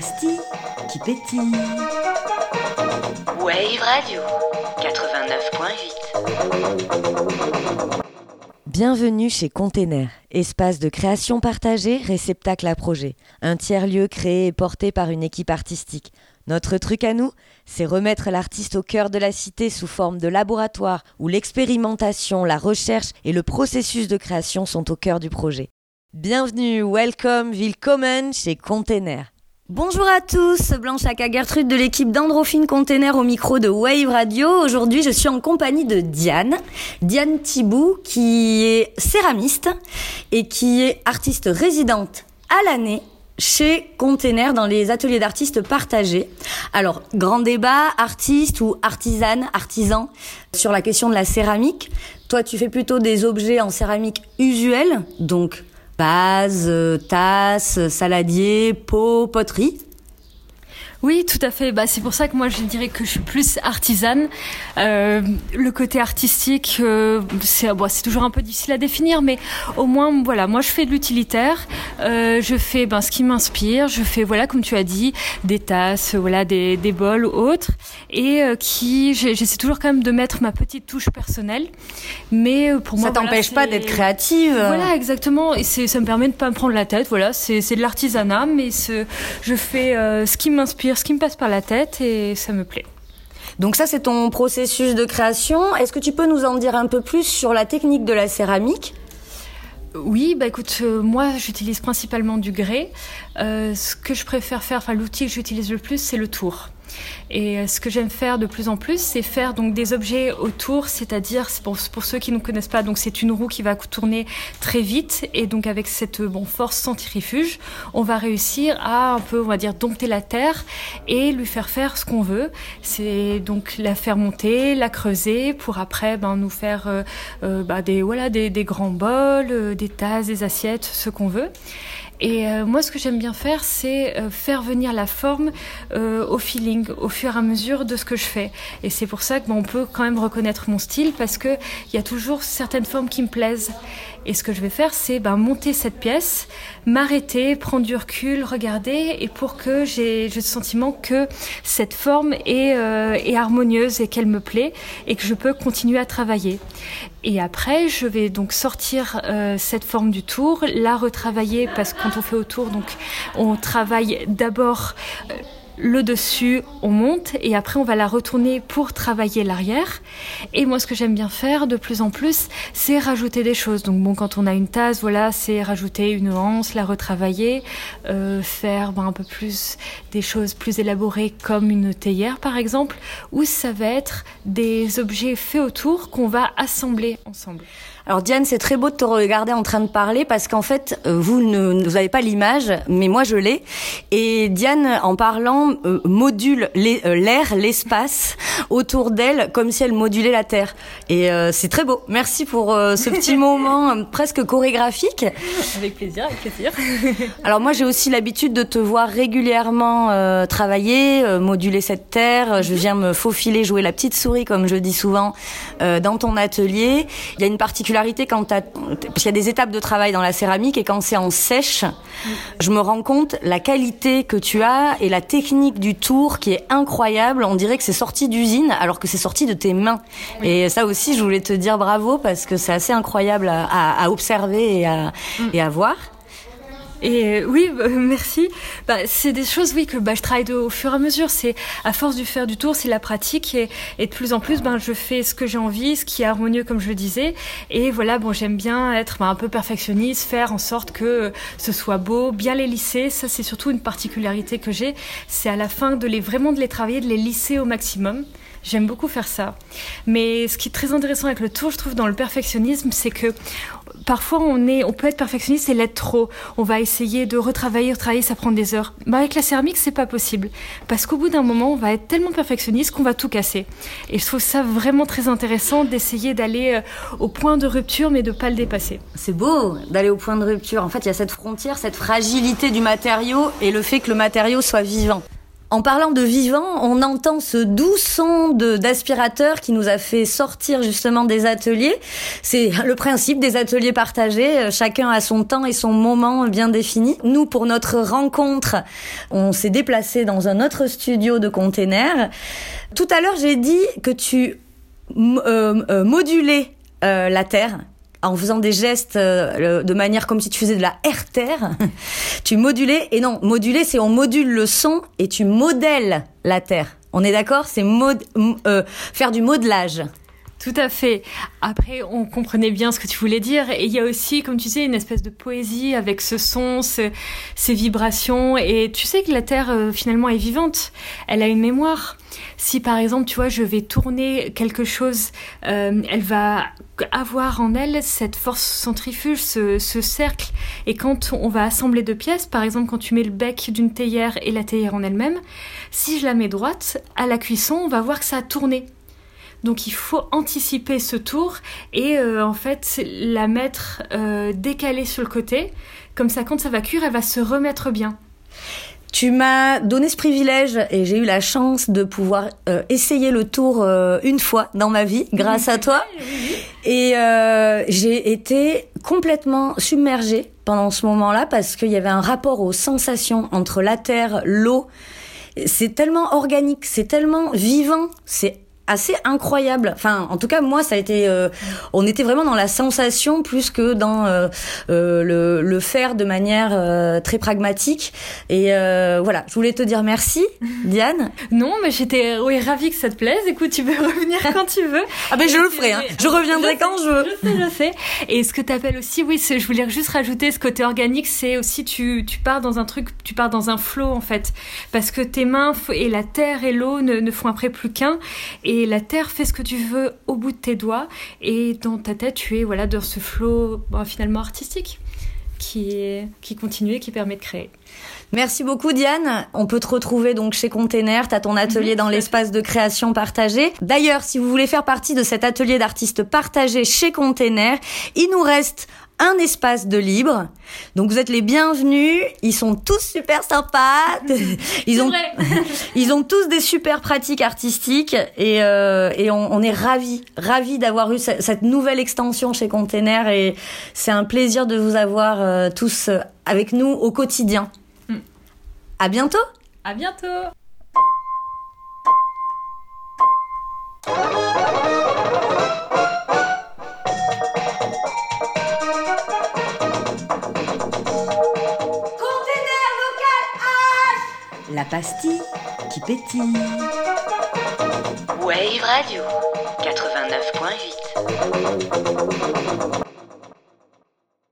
pastille qui pétille. Wave Radio 89.8. Bienvenue chez Container, espace de création partagée, réceptacle à projet. Un tiers-lieu créé et porté par une équipe artistique. Notre truc à nous, c'est remettre l'artiste au cœur de la cité sous forme de laboratoire où l'expérimentation, la recherche et le processus de création sont au cœur du projet. Bienvenue, welcome, willkommen chez Container. Bonjour à tous, Blanche Aka Gertrude de l'équipe d'Androphine Container au micro de Wave Radio. Aujourd'hui, je suis en compagnie de Diane, Diane Thibou, qui est céramiste et qui est artiste résidente à l'année chez Container dans les ateliers d'artistes partagés. Alors, grand débat, artiste ou artisane, artisan, sur la question de la céramique. Toi, tu fais plutôt des objets en céramique usuels, donc vase, euh, tasse, saladier, pot, poterie. Oui, tout à fait. Bah, c'est pour ça que moi je dirais que je suis plus artisane. Euh, le côté artistique, euh, c'est bon, c'est toujours un peu difficile à définir, mais au moins voilà, moi je fais de l'utilitaire. Euh, je fais ben ce qui m'inspire. Je fais voilà, comme tu as dit, des tasses, voilà, des, des bols ou autres, et euh, qui j'essaie toujours quand même de mettre ma petite touche personnelle. Mais euh, pour moi, ça t'empêche pas d'être créative. Voilà, exactement. Et ça me permet de pas me prendre la tête. Voilà, c'est de l'artisanat, mais je fais euh, ce qui m'inspire ce qui me passe par la tête et ça me plaît. Donc ça, c'est ton processus de création. Est-ce que tu peux nous en dire un peu plus sur la technique de la céramique? Oui, bah écoute, euh, moi j'utilise principalement du grès. Euh, ce que je préfère faire, enfin l'outil que j'utilise le plus, c'est le tour. Et euh, ce que j'aime faire de plus en plus, c'est faire donc des objets autour, c'est-à-dire pour, pour ceux qui ne connaissent pas, donc c'est une roue qui va tourner très vite et donc avec cette bon force centrifuge, on va réussir à un peu, on va dire, dompter la terre et lui faire faire ce qu'on veut. C'est donc la faire monter, la creuser pour après ben, nous faire euh, euh, bah, des voilà des, grands bols, euh, des tasses, des assiettes, ce qu'on veut. Et euh, moi, ce que j'aime bien faire, c'est euh, faire venir la forme euh, au feeling, au fur et à mesure de ce que je fais. Et c'est pour ça que bon, on peut quand même reconnaître mon style parce que il y a toujours certaines formes qui me plaisent. Et ce que je vais faire, c'est ben, monter cette pièce, m'arrêter, prendre du recul, regarder, et pour que j'ai le sentiment que cette forme est, euh, est harmonieuse et qu'elle me plaît, et que je peux continuer à travailler. Et après, je vais donc sortir euh, cette forme du tour, la retravailler, parce que quand on fait au tour, donc on travaille d'abord... Euh, le dessus, on monte et après on va la retourner pour travailler l'arrière. Et moi, ce que j'aime bien faire de plus en plus, c'est rajouter des choses. Donc bon, quand on a une tasse, voilà, c'est rajouter une anse, la retravailler, euh, faire ben, un peu plus des choses plus élaborées comme une théière par exemple, ou ça va être des objets faits autour qu'on va assembler ensemble. Alors Diane, c'est très beau de te regarder en train de parler parce qu'en fait, euh, vous ne vous avez pas l'image, mais moi je l'ai. Et Diane, en parlant, euh, module euh, l'air, l'espace autour d'elle comme si elle modulait la terre. Et euh, c'est très beau. Merci pour euh, ce petit moment presque chorégraphique. Avec plaisir, avec plaisir. Alors moi, j'ai aussi l'habitude de te voir régulièrement travailler, moduler cette terre. Je viens me faufiler, jouer la petite souris, comme je dis souvent, dans ton atelier. Il y a une particularité quand parce qu'il y a des étapes de travail dans la céramique et quand c'est en sèche, je me rends compte la qualité que tu as et la technique du tour qui est incroyable. On dirait que c'est sorti d'usine alors que c'est sorti de tes mains. Et ça aussi, je voulais te dire bravo parce que c'est assez incroyable à, à, à observer et à, mm. et à voir. Et euh, oui, bah, merci. Bah, c'est des choses, oui, que bah, je travaille de, au fur et à mesure. C'est à force du faire du tour, c'est la pratique et, et, de plus en plus, ben, je fais ce que j'ai envie, ce qui est harmonieux, comme je le disais. Et voilà, bon, j'aime bien être ben, un peu perfectionniste, faire en sorte que ce soit beau, bien les lisser. Ça, c'est surtout une particularité que j'ai. C'est à la fin de les vraiment de les travailler, de les lisser au maximum. J'aime beaucoup faire ça. Mais ce qui est très intéressant avec le tour, je trouve, dans le perfectionnisme, c'est que parfois on est, on peut être perfectionniste et l'être trop. On va essayer de retravailler, retravailler, ça prend des heures. Bah avec la céramique, c'est pas possible, parce qu'au bout d'un moment, on va être tellement perfectionniste qu'on va tout casser. Et je trouve ça vraiment très intéressant d'essayer d'aller euh, au point de rupture, mais de pas le dépasser. C'est beau d'aller au point de rupture. En fait, il y a cette frontière, cette fragilité du matériau et le fait que le matériau soit vivant. En parlant de vivant, on entend ce doux son d'aspirateur qui nous a fait sortir justement des ateliers. C'est le principe des ateliers partagés. Euh, chacun a son temps et son moment bien défini. Nous, pour notre rencontre, on s'est déplacé dans un autre studio de containers. Tout à l'heure, j'ai dit que tu euh, euh, modulais la terre en faisant des gestes euh, de manière comme si tu faisais de la air-terre, tu modulais, et non, moduler, c'est on module le son et tu modèles la terre. On est d'accord? C'est euh, faire du modelage. Tout à fait. Après, on comprenait bien ce que tu voulais dire. Et il y a aussi, comme tu sais, une espèce de poésie avec ce son, ces vibrations. Et tu sais que la Terre, euh, finalement, est vivante. Elle a une mémoire. Si, par exemple, tu vois, je vais tourner quelque chose, euh, elle va avoir en elle cette force centrifuge, ce, ce, cercle. Et quand on va assembler deux pièces, par exemple, quand tu mets le bec d'une théière et la théière en elle-même, si je la mets droite, à la cuisson, on va voir que ça a tourné. Donc il faut anticiper ce tour et euh, en fait la mettre euh, décalée sur le côté. Comme ça, quand ça va cuire, elle va se remettre bien. Tu m'as donné ce privilège et j'ai eu la chance de pouvoir euh, essayer le tour une fois dans ma vie grâce à toi. Et j'ai été complètement submergée pendant ce moment-là parce qu'il y avait un rapport aux sensations entre la terre, l'eau. C'est tellement organique, c'est tellement vivant, c'est assez incroyable. Enfin, en tout cas, moi, ça a été, euh, on était vraiment dans la sensation plus que dans euh, euh, le, le, faire de manière très pragmatique. Et voilà, je voulais te dire merci, Diane. Non, mais j'étais oui, ravie que ça te plaise. Écoute, tu peux revenir quand tu veux. ah ben je le ferai. Hein. Je reviendrai quand je veux. Je sais, je sais. Et ce que tu appelles aussi, oui, je voulais juste rajouter ce côté organique, c'est aussi tu tu pars dans un truc, tu pars dans un flot en fait, parce que tes mains et la terre et l'eau ne, ne font après plus qu'un. Et et la terre fait ce que tu veux au bout de tes doigts et dans ta tête tu es voilà dans ce flot finalement artistique qui qui continue et qui permet de créer. Merci beaucoup Diane. On peut te retrouver donc chez Container, tu as ton atelier mhm, dans l'espace de création partagé. D'ailleurs, si vous voulez faire partie de cet atelier d'artistes partagés chez Container, il nous reste un espace de libre. Donc vous êtes les bienvenus. Ils sont tous super sympas. Ils ont, ils ont tous des super pratiques artistiques et, euh, et on, on, est ravis, ravis d'avoir eu cette, nouvelle extension chez Container et c'est un plaisir de vous avoir euh, tous avec nous au quotidien. Mm. À bientôt. À bientôt. La pastille qui pétille. Wave Radio 89.8